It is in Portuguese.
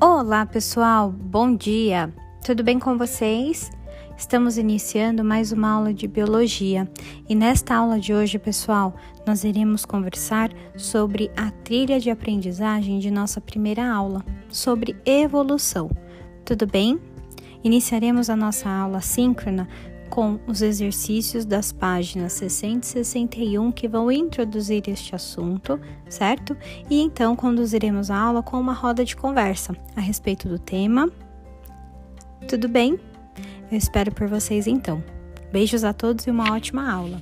Olá, pessoal. Bom dia. Tudo bem com vocês? Estamos iniciando mais uma aula de biologia e nesta aula de hoje, pessoal, nós iremos conversar sobre a trilha de aprendizagem de nossa primeira aula, sobre evolução. Tudo bem? Iniciaremos a nossa aula síncrona com os exercícios das páginas 60 e 61 que vão introduzir este assunto, certo? E então conduziremos a aula com uma roda de conversa a respeito do tema. Tudo bem? Eu espero por vocês então. Beijos a todos e uma ótima aula!